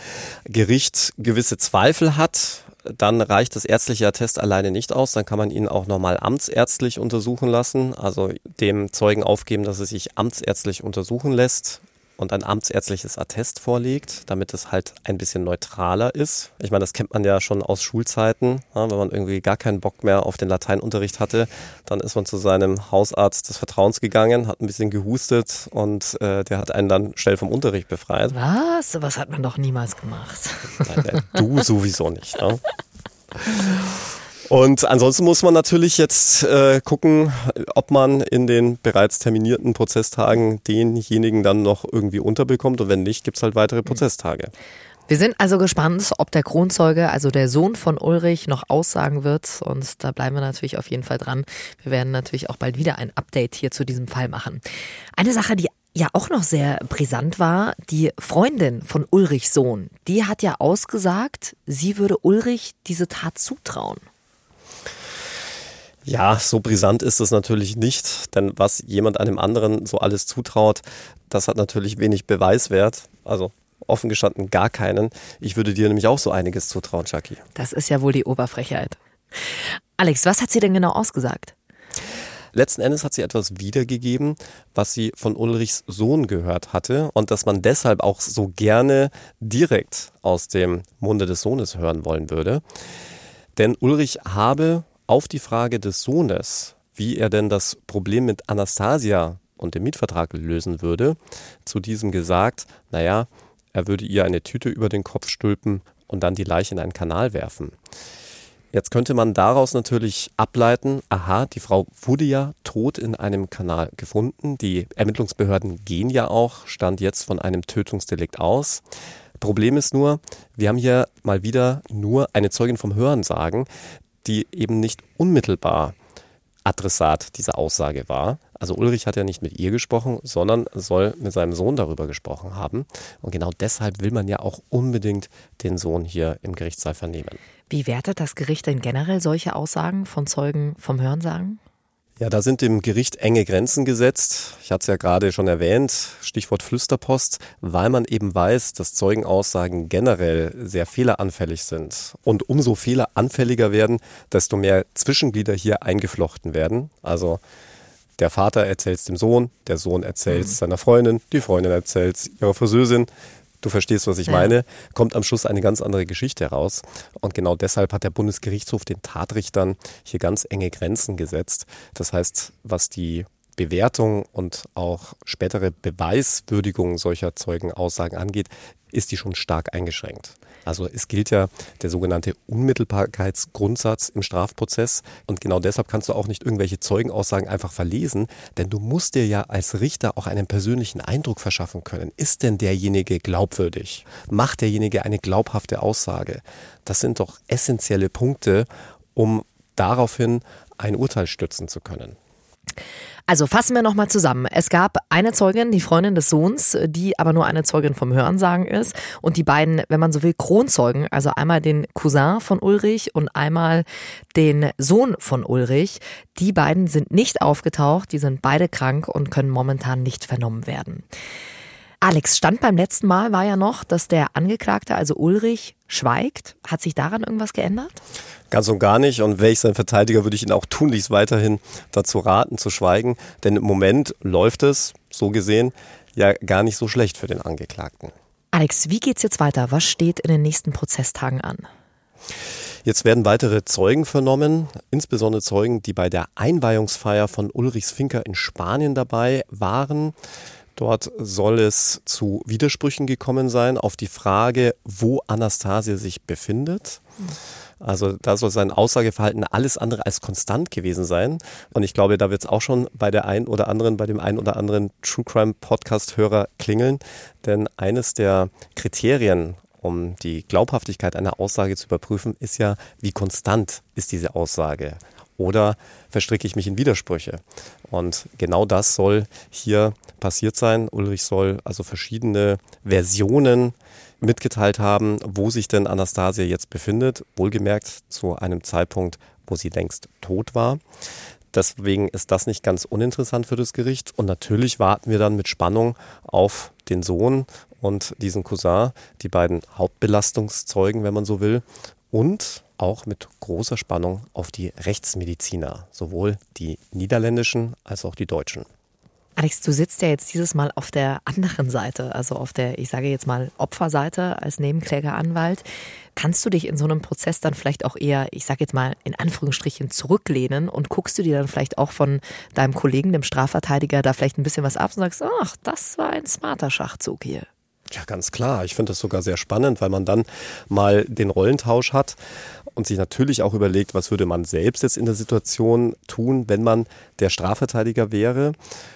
Gericht gewisse Zweifel hat. Dann reicht das ärztliche Attest alleine nicht aus. Dann kann man ihn auch nochmal amtsärztlich untersuchen lassen. Also dem Zeugen aufgeben, dass er sich amtsärztlich untersuchen lässt und ein amtsärztliches Attest vorlegt, damit es halt ein bisschen neutraler ist. Ich meine, das kennt man ja schon aus Schulzeiten. Ja, wenn man irgendwie gar keinen Bock mehr auf den Lateinunterricht hatte, dann ist man zu seinem Hausarzt des Vertrauens gegangen, hat ein bisschen gehustet und äh, der hat einen dann schnell vom Unterricht befreit. Was? Was hat man doch niemals gemacht. Nein, du sowieso nicht. Ne? Und ansonsten muss man natürlich jetzt äh, gucken, ob man in den bereits terminierten Prozesstagen denjenigen dann noch irgendwie unterbekommt. Und wenn nicht, gibt's halt weitere Prozesstage. Wir sind also gespannt, ob der Kronzeuge, also der Sohn von Ulrich, noch aussagen wird. Und da bleiben wir natürlich auf jeden Fall dran. Wir werden natürlich auch bald wieder ein Update hier zu diesem Fall machen. Eine Sache, die ja auch noch sehr brisant war, die Freundin von Ulrichs Sohn, die hat ja ausgesagt, sie würde Ulrich diese Tat zutrauen. Ja, so brisant ist es natürlich nicht, denn was jemand einem anderen so alles zutraut, das hat natürlich wenig Beweiswert. Also offen gestanden gar keinen. Ich würde dir nämlich auch so einiges zutrauen, Chucky. Das ist ja wohl die Oberfrechheit. Alex, was hat sie denn genau ausgesagt? Letzten Endes hat sie etwas wiedergegeben, was sie von Ulrichs Sohn gehört hatte und dass man deshalb auch so gerne direkt aus dem Munde des Sohnes hören wollen würde. Denn Ulrich habe auf die Frage des Sohnes, wie er denn das Problem mit Anastasia und dem Mietvertrag lösen würde, zu diesem gesagt, naja, er würde ihr eine Tüte über den Kopf stülpen und dann die Leiche in einen Kanal werfen. Jetzt könnte man daraus natürlich ableiten, aha, die Frau wurde ja tot in einem Kanal gefunden. Die Ermittlungsbehörden gehen ja auch, stand jetzt von einem Tötungsdelikt aus. Problem ist nur, wir haben hier mal wieder nur eine Zeugin vom Hörensagen, die eben nicht unmittelbar Adressat dieser Aussage war. Also Ulrich hat ja nicht mit ihr gesprochen, sondern soll mit seinem Sohn darüber gesprochen haben. Und genau deshalb will man ja auch unbedingt den Sohn hier im Gerichtssaal vernehmen. Wie wertet das Gericht denn generell solche Aussagen von Zeugen vom Hörensagen? Ja, da sind dem Gericht enge Grenzen gesetzt. Ich hatte es ja gerade schon erwähnt, Stichwort Flüsterpost, weil man eben weiß, dass Zeugenaussagen generell sehr fehleranfällig sind. Und umso fehleranfälliger werden, desto mehr Zwischenglieder hier eingeflochten werden. Also der Vater erzählt es dem Sohn, der Sohn erzählt es mhm. seiner Freundin, die Freundin erzählt es ihrer Friseusin. Du verstehst, was ich ja. meine, kommt am Schluss eine ganz andere Geschichte heraus. Und genau deshalb hat der Bundesgerichtshof den Tatrichtern hier ganz enge Grenzen gesetzt. Das heißt, was die Bewertung und auch spätere Beweiswürdigung solcher Zeugenaussagen angeht, ist die schon stark eingeschränkt. Also es gilt ja der sogenannte Unmittelbarkeitsgrundsatz im Strafprozess und genau deshalb kannst du auch nicht irgendwelche Zeugenaussagen einfach verlesen, denn du musst dir ja als Richter auch einen persönlichen Eindruck verschaffen können. Ist denn derjenige glaubwürdig? Macht derjenige eine glaubhafte Aussage? Das sind doch essentielle Punkte, um daraufhin ein Urteil stützen zu können. Also fassen wir nochmal zusammen. Es gab eine Zeugin, die Freundin des Sohns, die aber nur eine Zeugin vom Hörensagen ist. Und die beiden, wenn man so will, Kronzeugen, also einmal den Cousin von Ulrich und einmal den Sohn von Ulrich, die beiden sind nicht aufgetaucht, die sind beide krank und können momentan nicht vernommen werden. Alex, Stand beim letzten Mal war ja noch, dass der Angeklagte, also Ulrich, schweigt. Hat sich daran irgendwas geändert? Ganz und gar nicht. Und wäre ich sein Verteidiger, würde ich ihn auch tunlichst weiterhin dazu raten, zu schweigen. Denn im Moment läuft es, so gesehen, ja gar nicht so schlecht für den Angeklagten. Alex, wie geht's jetzt weiter? Was steht in den nächsten Prozesstagen an? Jetzt werden weitere Zeugen vernommen, insbesondere Zeugen, die bei der Einweihungsfeier von Ulrichs Finker in Spanien dabei waren. Dort soll es zu Widersprüchen gekommen sein auf die Frage, wo Anastasia sich befindet. Also da soll sein Aussageverhalten alles andere als konstant gewesen sein. Und ich glaube, da wird es auch schon bei der ein oder anderen, bei dem ein oder anderen True Crime Podcast-Hörer klingeln. Denn eines der Kriterien, um die Glaubhaftigkeit einer Aussage zu überprüfen, ist ja, wie konstant ist diese Aussage oder verstricke ich mich in Widersprüche. Und genau das soll hier passiert sein. Ulrich soll also verschiedene Versionen mitgeteilt haben, wo sich denn Anastasia jetzt befindet. Wohlgemerkt zu einem Zeitpunkt, wo sie längst tot war. Deswegen ist das nicht ganz uninteressant für das Gericht. Und natürlich warten wir dann mit Spannung auf den Sohn und diesen Cousin, die beiden Hauptbelastungszeugen, wenn man so will. Und auch mit großer Spannung auf die Rechtsmediziner, sowohl die niederländischen als auch die deutschen. Alex, du sitzt ja jetzt dieses Mal auf der anderen Seite, also auf der, ich sage jetzt mal, Opferseite als Nebenklägeranwalt. Kannst du dich in so einem Prozess dann vielleicht auch eher, ich sage jetzt mal, in Anführungsstrichen zurücklehnen und guckst du dir dann vielleicht auch von deinem Kollegen, dem Strafverteidiger, da vielleicht ein bisschen was ab und sagst, ach, das war ein smarter Schachzug hier? Ja, ganz klar. Ich finde das sogar sehr spannend, weil man dann mal den Rollentausch hat und sich natürlich auch überlegt, was würde man selbst jetzt in der Situation tun, wenn man der Strafverteidiger wäre.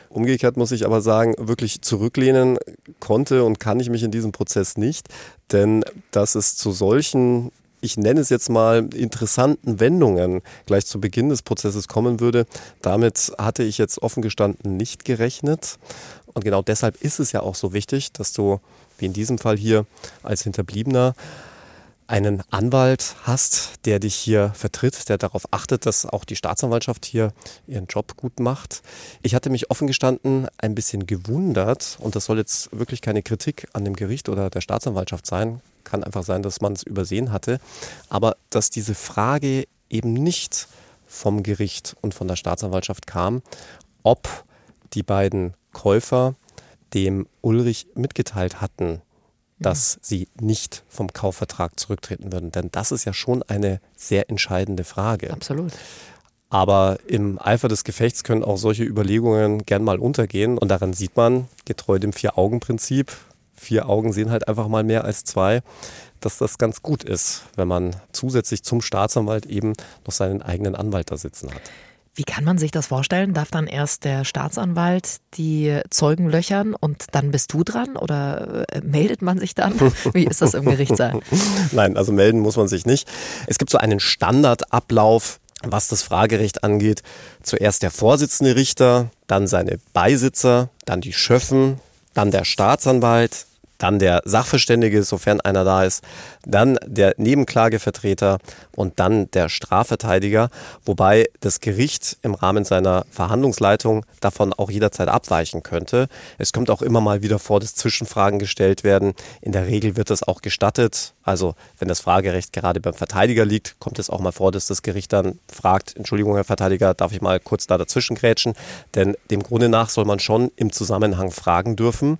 Umgekehrt muss ich aber sagen, wirklich zurücklehnen konnte und kann ich mich in diesem Prozess nicht, denn dass es zu solchen ich nenne es jetzt mal, interessanten Wendungen gleich zu Beginn des Prozesses kommen würde. Damit hatte ich jetzt offen gestanden nicht gerechnet. Und genau deshalb ist es ja auch so wichtig, dass du, wie in diesem Fall hier, als Hinterbliebener einen Anwalt hast, der dich hier vertritt, der darauf achtet, dass auch die Staatsanwaltschaft hier ihren Job gut macht. Ich hatte mich offen gestanden ein bisschen gewundert, und das soll jetzt wirklich keine Kritik an dem Gericht oder der Staatsanwaltschaft sein, kann einfach sein, dass man es übersehen hatte, aber dass diese Frage eben nicht vom Gericht und von der Staatsanwaltschaft kam, ob die beiden Käufer dem Ulrich mitgeteilt hatten, dass sie nicht vom Kaufvertrag zurücktreten würden. Denn das ist ja schon eine sehr entscheidende Frage. Absolut. Aber im Eifer des Gefechts können auch solche Überlegungen gern mal untergehen. Und daran sieht man, getreu dem Vier-Augen-Prinzip, vier Augen sehen halt einfach mal mehr als zwei, dass das ganz gut ist, wenn man zusätzlich zum Staatsanwalt eben noch seinen eigenen Anwalt da sitzen hat. Wie kann man sich das vorstellen? Darf dann erst der Staatsanwalt die Zeugen löchern und dann bist du dran oder äh, meldet man sich dann? Wie ist das im Gerichtssaal? Nein, also melden muss man sich nicht. Es gibt so einen Standardablauf, was das Fragerecht angeht. Zuerst der Vorsitzende Richter, dann seine Beisitzer, dann die Schöffen, dann der Staatsanwalt, dann der Sachverständige, sofern einer da ist, dann der Nebenklagevertreter und dann der Strafverteidiger, wobei das Gericht im Rahmen seiner Verhandlungsleitung davon auch jederzeit abweichen könnte. Es kommt auch immer mal wieder vor, dass Zwischenfragen gestellt werden. In der Regel wird das auch gestattet. Also wenn das Fragerecht gerade beim Verteidiger liegt, kommt es auch mal vor, dass das Gericht dann fragt, Entschuldigung, Herr Verteidiger, darf ich mal kurz da dazwischen grätschen? Denn dem Grunde nach soll man schon im Zusammenhang fragen dürfen.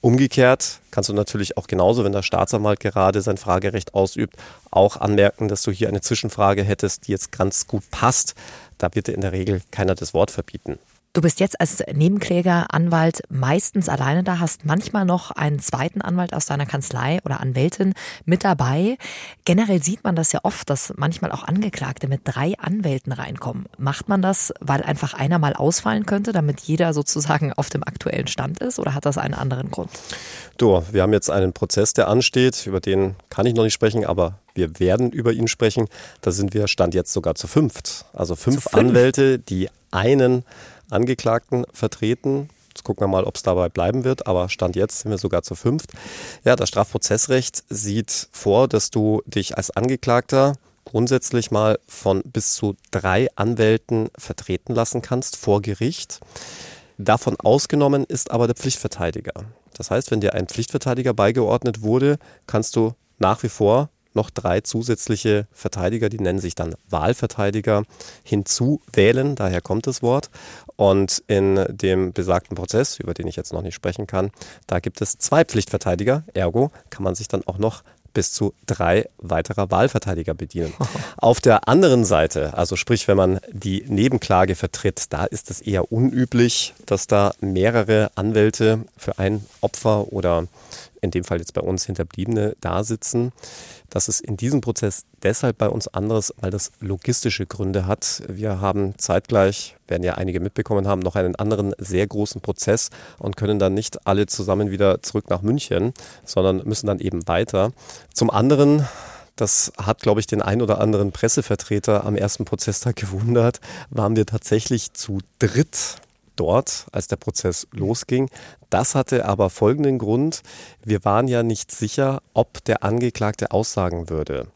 Umgekehrt kannst du natürlich auch genauso, wenn der Staatsanwalt gerade sein Fragerecht ausübt, auch anmerken, dass du hier eine Zwischenfrage hättest, die jetzt ganz gut passt. Da wird dir in der Regel keiner das Wort verbieten. Du bist jetzt als Nebenkläger, Anwalt meistens alleine da, hast manchmal noch einen zweiten Anwalt aus deiner Kanzlei oder Anwältin mit dabei. Generell sieht man das ja oft, dass manchmal auch Angeklagte mit drei Anwälten reinkommen. Macht man das, weil einfach einer mal ausfallen könnte, damit jeder sozusagen auf dem aktuellen Stand ist oder hat das einen anderen Grund? Du, wir haben jetzt einen Prozess, der ansteht, über den kann ich noch nicht sprechen, aber wir werden über ihn sprechen. Da sind wir Stand jetzt sogar zu fünft. Also fünf, fünf. Anwälte, die einen Angeklagten vertreten. Jetzt gucken wir mal, ob es dabei bleiben wird, aber Stand jetzt sind wir sogar zu fünft. Ja, das Strafprozessrecht sieht vor, dass du dich als Angeklagter grundsätzlich mal von bis zu drei Anwälten vertreten lassen kannst vor Gericht. Davon ausgenommen ist aber der Pflichtverteidiger. Das heißt, wenn dir ein Pflichtverteidiger beigeordnet wurde, kannst du nach wie vor noch drei zusätzliche Verteidiger, die nennen sich dann Wahlverteidiger, hinzuwählen, daher kommt das Wort. Und in dem besagten Prozess, über den ich jetzt noch nicht sprechen kann, da gibt es zwei Pflichtverteidiger, ergo kann man sich dann auch noch bis zu drei weiterer Wahlverteidiger bedienen. Auf der anderen Seite, also sprich, wenn man die Nebenklage vertritt, da ist es eher unüblich, dass da mehrere Anwälte für ein Opfer oder in dem Fall jetzt bei uns Hinterbliebene da sitzen. Das ist in diesem Prozess deshalb bei uns anderes, weil das logistische Gründe hat. Wir haben zeitgleich, werden ja einige mitbekommen haben, noch einen anderen sehr großen Prozess und können dann nicht alle zusammen wieder zurück nach München, sondern müssen dann eben weiter. Zum anderen das hat, glaube ich, den ein oder anderen Pressevertreter am ersten Prozesstag gewundert. Waren wir tatsächlich zu dritt dort, als der Prozess losging. Das hatte aber folgenden Grund. Wir waren ja nicht sicher, ob der Angeklagte aussagen würde.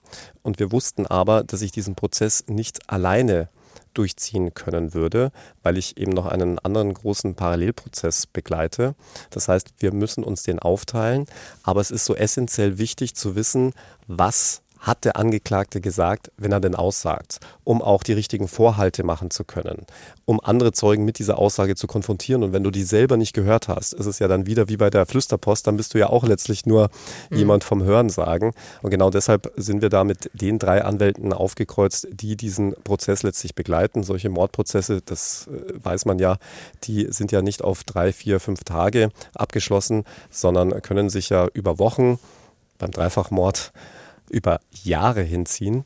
Und wir wussten aber, dass ich diesen Prozess nicht alleine durchziehen können würde, weil ich eben noch einen anderen großen Parallelprozess begleite. Das heißt, wir müssen uns den aufteilen, aber es ist so essentiell wichtig zu wissen, was hat der Angeklagte gesagt, wenn er denn aussagt, um auch die richtigen Vorhalte machen zu können, um andere Zeugen mit dieser Aussage zu konfrontieren. Und wenn du die selber nicht gehört hast, ist es ja dann wieder wie bei der Flüsterpost, dann bist du ja auch letztlich nur mhm. jemand vom Hören sagen. Und genau deshalb sind wir da mit den drei Anwälten aufgekreuzt, die diesen Prozess letztlich begleiten. Solche Mordprozesse, das äh, weiß man ja, die sind ja nicht auf drei, vier, fünf Tage abgeschlossen, sondern können sich ja über Wochen beim Dreifachmord über Jahre hinziehen.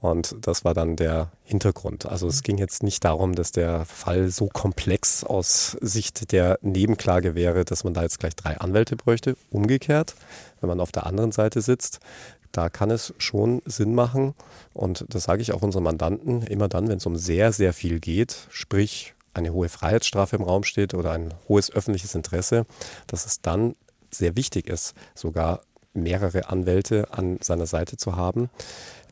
Und das war dann der Hintergrund. Also es ging jetzt nicht darum, dass der Fall so komplex aus Sicht der Nebenklage wäre, dass man da jetzt gleich drei Anwälte bräuchte. Umgekehrt, wenn man auf der anderen Seite sitzt, da kann es schon Sinn machen. Und das sage ich auch unseren Mandanten immer dann, wenn es um sehr, sehr viel geht, sprich eine hohe Freiheitsstrafe im Raum steht oder ein hohes öffentliches Interesse, dass es dann sehr wichtig ist, sogar mehrere Anwälte an seiner Seite zu haben,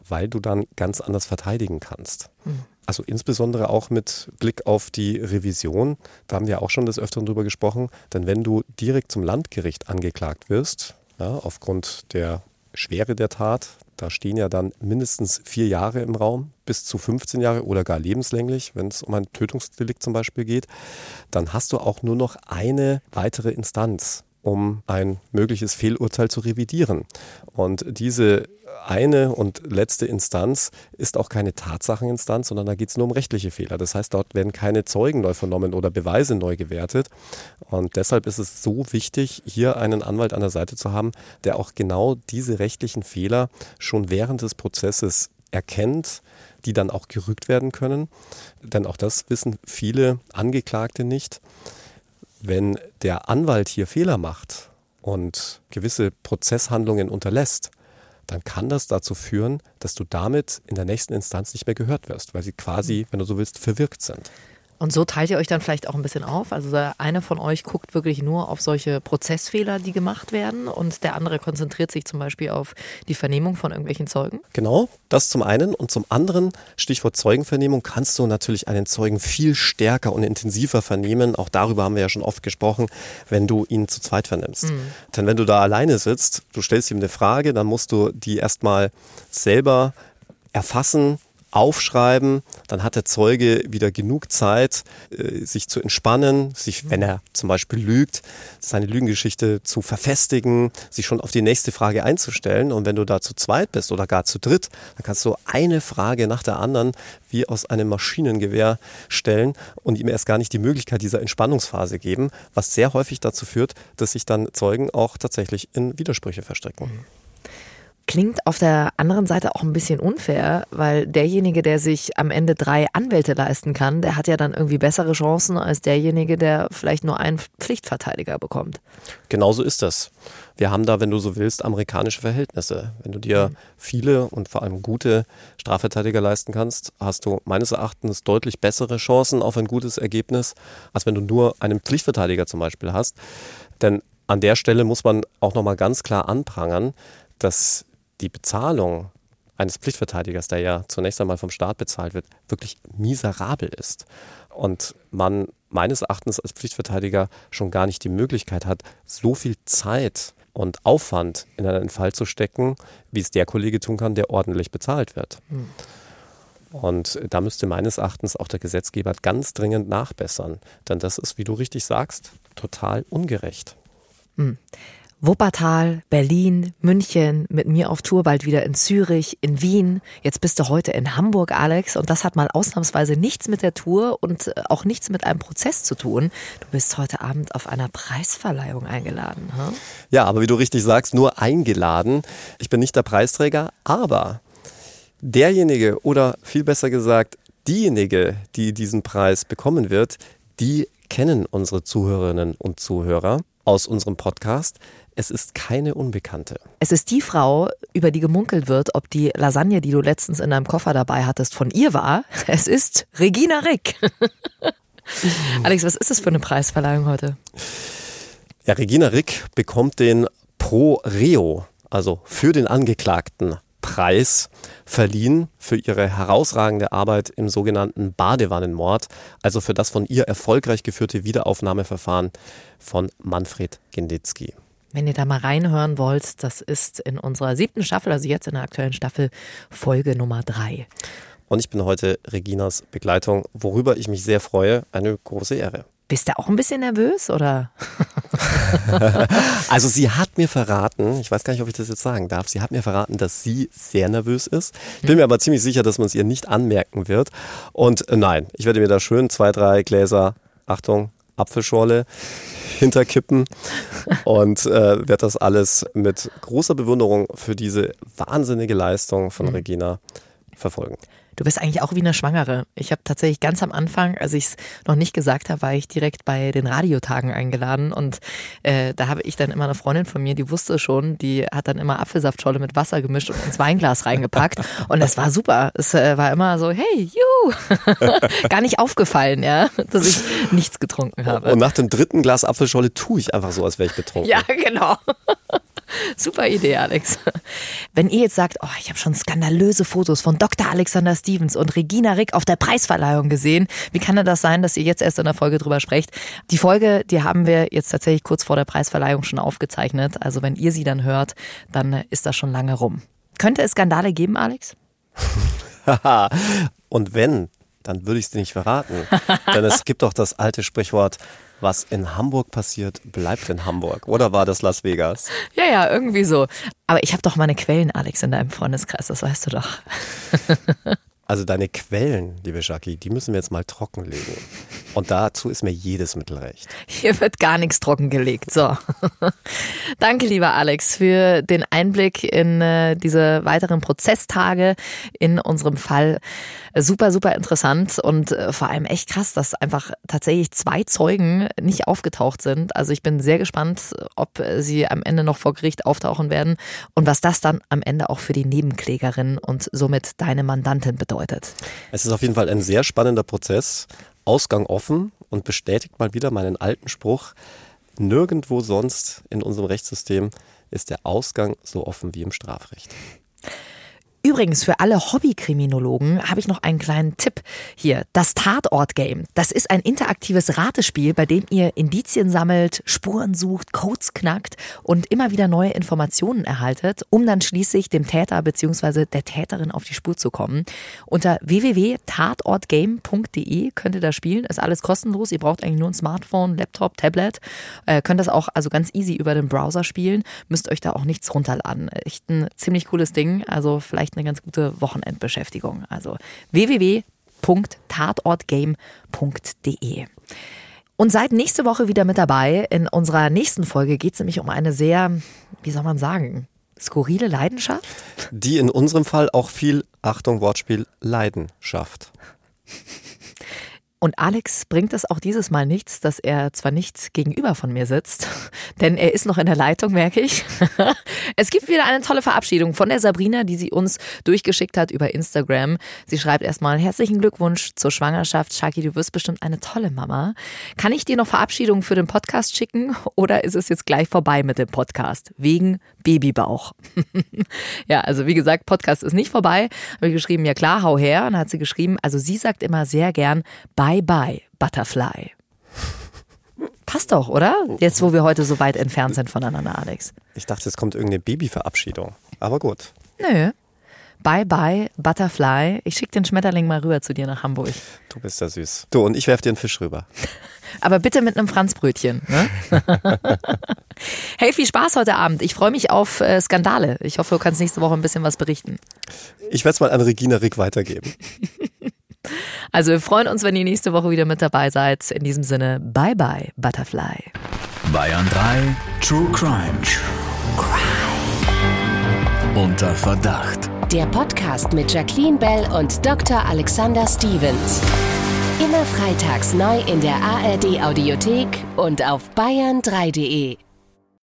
weil du dann ganz anders verteidigen kannst. Mhm. Also insbesondere auch mit Blick auf die Revision, da haben wir auch schon des Öfteren drüber gesprochen, denn wenn du direkt zum Landgericht angeklagt wirst, ja, aufgrund der Schwere der Tat, Da stehen ja dann mindestens vier Jahre im Raum, bis zu 15 Jahre oder gar lebenslänglich, wenn es um ein Tötungsdelikt zum Beispiel geht. Dann hast du auch nur noch eine weitere Instanz um ein mögliches Fehlurteil zu revidieren. Und diese eine und letzte Instanz ist auch keine Tatsacheninstanz, sondern da geht es nur um rechtliche Fehler. Das heißt, dort werden keine Zeugen neu vernommen oder Beweise neu gewertet. Und deshalb ist es so wichtig, hier einen Anwalt an der Seite zu haben, der auch genau diese rechtlichen Fehler schon während des Prozesses erkennt, die dann auch gerügt werden können. Denn auch das wissen viele Angeklagte nicht. Wenn der Anwalt hier Fehler macht und gewisse Prozesshandlungen unterlässt, dann kann das dazu führen, dass du damit in der nächsten Instanz nicht mehr gehört wirst, weil sie quasi, wenn du so willst, verwirkt sind. Und so teilt ihr euch dann vielleicht auch ein bisschen auf. Also der eine von euch guckt wirklich nur auf solche Prozessfehler, die gemacht werden, und der andere konzentriert sich zum Beispiel auf die Vernehmung von irgendwelchen Zeugen. Genau, das zum einen. Und zum anderen, Stichwort Zeugenvernehmung, kannst du natürlich einen Zeugen viel stärker und intensiver vernehmen. Auch darüber haben wir ja schon oft gesprochen, wenn du ihn zu zweit vernimmst. Mhm. Denn wenn du da alleine sitzt, du stellst ihm eine Frage, dann musst du die erstmal selber erfassen, aufschreiben, dann hat der Zeuge wieder genug Zeit, äh, sich zu entspannen, sich, wenn er zum Beispiel lügt, seine Lügengeschichte zu verfestigen, sich schon auf die nächste Frage einzustellen. Und wenn du da zu zweit bist oder gar zu dritt, dann kannst du eine Frage nach der anderen wie aus einem Maschinengewehr stellen und ihm erst gar nicht die Möglichkeit dieser Entspannungsphase geben, was sehr häufig dazu führt, dass sich dann Zeugen auch tatsächlich in Widersprüche verstricken. Klingt auf der anderen Seite auch ein bisschen unfair, weil derjenige, der sich am Ende drei Anwälte leisten kann, der hat ja dann irgendwie bessere Chancen als derjenige, der vielleicht nur einen Pflichtverteidiger bekommt. Genauso ist das. Wir haben da, wenn du so willst, amerikanische Verhältnisse. Wenn du dir viele und vor allem gute Strafverteidiger leisten kannst, hast du meines Erachtens deutlich bessere Chancen auf ein gutes Ergebnis, als wenn du nur einen Pflichtverteidiger zum Beispiel hast. Denn an der Stelle muss man auch nochmal ganz klar anprangern, dass die Bezahlung eines Pflichtverteidigers, der ja zunächst einmal vom Staat bezahlt wird, wirklich miserabel ist. Und man meines Erachtens als Pflichtverteidiger schon gar nicht die Möglichkeit hat, so viel Zeit und Aufwand in einen Fall zu stecken, wie es der Kollege tun kann, der ordentlich bezahlt wird. Hm. Und da müsste meines Erachtens auch der Gesetzgeber ganz dringend nachbessern. Denn das ist, wie du richtig sagst, total ungerecht. Hm. Wuppertal, Berlin, München, mit mir auf Tour bald wieder in Zürich, in Wien. Jetzt bist du heute in Hamburg, Alex, und das hat mal ausnahmsweise nichts mit der Tour und äh, auch nichts mit einem Prozess zu tun. Du bist heute Abend auf einer Preisverleihung eingeladen. Hm? Ja, aber wie du richtig sagst, nur eingeladen. Ich bin nicht der Preisträger, aber derjenige oder viel besser gesagt, diejenige, die diesen Preis bekommen wird, die kennen unsere Zuhörerinnen und Zuhörer aus unserem Podcast. Es ist keine Unbekannte. Es ist die Frau, über die gemunkelt wird, ob die Lasagne, die du letztens in deinem Koffer dabei hattest, von ihr war. Es ist Regina Rick. Alex, was ist das für eine Preisverleihung heute? Ja, Regina Rick bekommt den Pro Reo, also für den Angeklagten Preis verliehen für ihre herausragende Arbeit im sogenannten Badewannenmord, also für das von ihr erfolgreich geführte Wiederaufnahmeverfahren von Manfred Genditzki. Wenn ihr da mal reinhören wollt, das ist in unserer siebten Staffel, also jetzt in der aktuellen Staffel, Folge Nummer drei. Und ich bin heute Reginas Begleitung, worüber ich mich sehr freue. Eine große Ehre. Bist du auch ein bisschen nervös oder? also sie hat mir verraten, ich weiß gar nicht, ob ich das jetzt sagen darf, sie hat mir verraten, dass sie sehr nervös ist. Ich bin mir aber ziemlich sicher, dass man es ihr nicht anmerken wird. Und äh, nein, ich werde mir da schön zwei, drei Gläser, Achtung, Apfelschorle hinterkippen und äh, werde das alles mit großer Bewunderung für diese wahnsinnige Leistung von mhm. Regina verfolgen. Du bist eigentlich auch wie eine Schwangere. Ich habe tatsächlich ganz am Anfang, als ich es noch nicht gesagt habe, war ich direkt bei den Radiotagen eingeladen und äh, da habe ich dann immer eine Freundin von mir, die wusste schon, die hat dann immer Apfelsaftscholle mit Wasser gemischt und ins Weinglas reingepackt und das war super. Es äh, war immer so, hey, juhu, gar nicht aufgefallen, ja, dass ich nichts getrunken habe. Und nach dem dritten Glas Apfelscholle tue ich einfach so, als wäre ich betrunken. Ja, genau. Super Idee, Alex. Wenn ihr jetzt sagt, oh, ich habe schon skandalöse Fotos von Dr. Alexander Stevens und Regina Rick auf der Preisverleihung gesehen, wie kann denn das sein, dass ihr jetzt erst in der Folge drüber sprecht? Die Folge, die haben wir jetzt tatsächlich kurz vor der Preisverleihung schon aufgezeichnet. Also wenn ihr sie dann hört, dann ist das schon lange rum. Könnte es Skandale geben, Alex? Und wenn, dann würde ich es dir nicht verraten. Denn es gibt doch das alte Sprichwort, was in Hamburg passiert, bleibt in Hamburg. Oder war das Las Vegas? Ja, ja, irgendwie so. Aber ich habe doch meine Quellen, Alex, in deinem Freundeskreis, das weißt du doch. Also deine Quellen, liebe Jackie, die müssen wir jetzt mal trockenlegen. Und dazu ist mir jedes Mittel recht. Hier wird gar nichts trockengelegt. So. Danke, lieber Alex, für den Einblick in äh, diese weiteren Prozesstage in unserem Fall. Super, super interessant und äh, vor allem echt krass, dass einfach tatsächlich zwei Zeugen nicht aufgetaucht sind. Also ich bin sehr gespannt, ob sie am Ende noch vor Gericht auftauchen werden und was das dann am Ende auch für die Nebenklägerin und somit deine Mandantin bedeutet. Es ist auf jeden Fall ein sehr spannender Prozess. Ausgang offen und bestätigt mal wieder meinen alten Spruch, nirgendwo sonst in unserem Rechtssystem ist der Ausgang so offen wie im Strafrecht. Übrigens, für alle Hobbykriminologen habe ich noch einen kleinen Tipp hier. Das Tatort-Game. Das ist ein interaktives Ratespiel, bei dem ihr Indizien sammelt, Spuren sucht, Codes knackt und immer wieder neue Informationen erhaltet, um dann schließlich dem Täter bzw. der Täterin auf die Spur zu kommen. Unter www.tatortgame.de könnt ihr das spielen. Ist alles kostenlos. Ihr braucht eigentlich nur ein Smartphone, Laptop, Tablet. Äh, könnt das auch also ganz easy über den Browser spielen. Müsst euch da auch nichts runterladen. Echt ein ziemlich cooles Ding. Also vielleicht eine ganz gute Wochenendbeschäftigung. Also www.tatortgame.de. Und seid nächste Woche wieder mit dabei. In unserer nächsten Folge geht es nämlich um eine sehr, wie soll man sagen, skurrile Leidenschaft? Die in unserem Fall auch viel, Achtung, Wortspiel, Leidenschaft. Und Alex bringt es auch dieses Mal nichts, dass er zwar nicht gegenüber von mir sitzt, denn er ist noch in der Leitung, merke ich. Es gibt wieder eine tolle Verabschiedung von der Sabrina, die sie uns durchgeschickt hat über Instagram. Sie schreibt erstmal herzlichen Glückwunsch zur Schwangerschaft. Shaki, du wirst bestimmt eine tolle Mama. Kann ich dir noch Verabschiedungen für den Podcast schicken oder ist es jetzt gleich vorbei mit dem Podcast? Wegen Babybauch. ja, also wie gesagt, Podcast ist nicht vorbei. Habe ich geschrieben, ja klar, hau her. Und hat sie geschrieben, also sie sagt immer sehr gern, Bye bye, Butterfly. Passt doch, oder? Jetzt, wo wir heute so weit entfernt sind voneinander, Alex. Ich dachte, es kommt irgendeine Babyverabschiedung. Aber gut. Nö. Bye bye, Butterfly. Ich schicke den Schmetterling mal rüber zu dir nach Hamburg. Du bist ja süß. Du, und ich werf dir einen Fisch rüber. Aber bitte mit einem Franzbrötchen. Ne? hey, viel Spaß heute Abend. Ich freue mich auf äh, Skandale. Ich hoffe, du kannst nächste Woche ein bisschen was berichten. Ich werde es mal an Regina Rick weitergeben. Also wir freuen uns, wenn ihr nächste Woche wieder mit dabei seid. In diesem Sinne, bye bye, Butterfly. Bayern 3 True Crime. True Crime. Unter Verdacht. Der Podcast mit Jacqueline Bell und Dr. Alexander Stevens. Immer freitags neu in der ARD Audiothek und auf bayern3.de.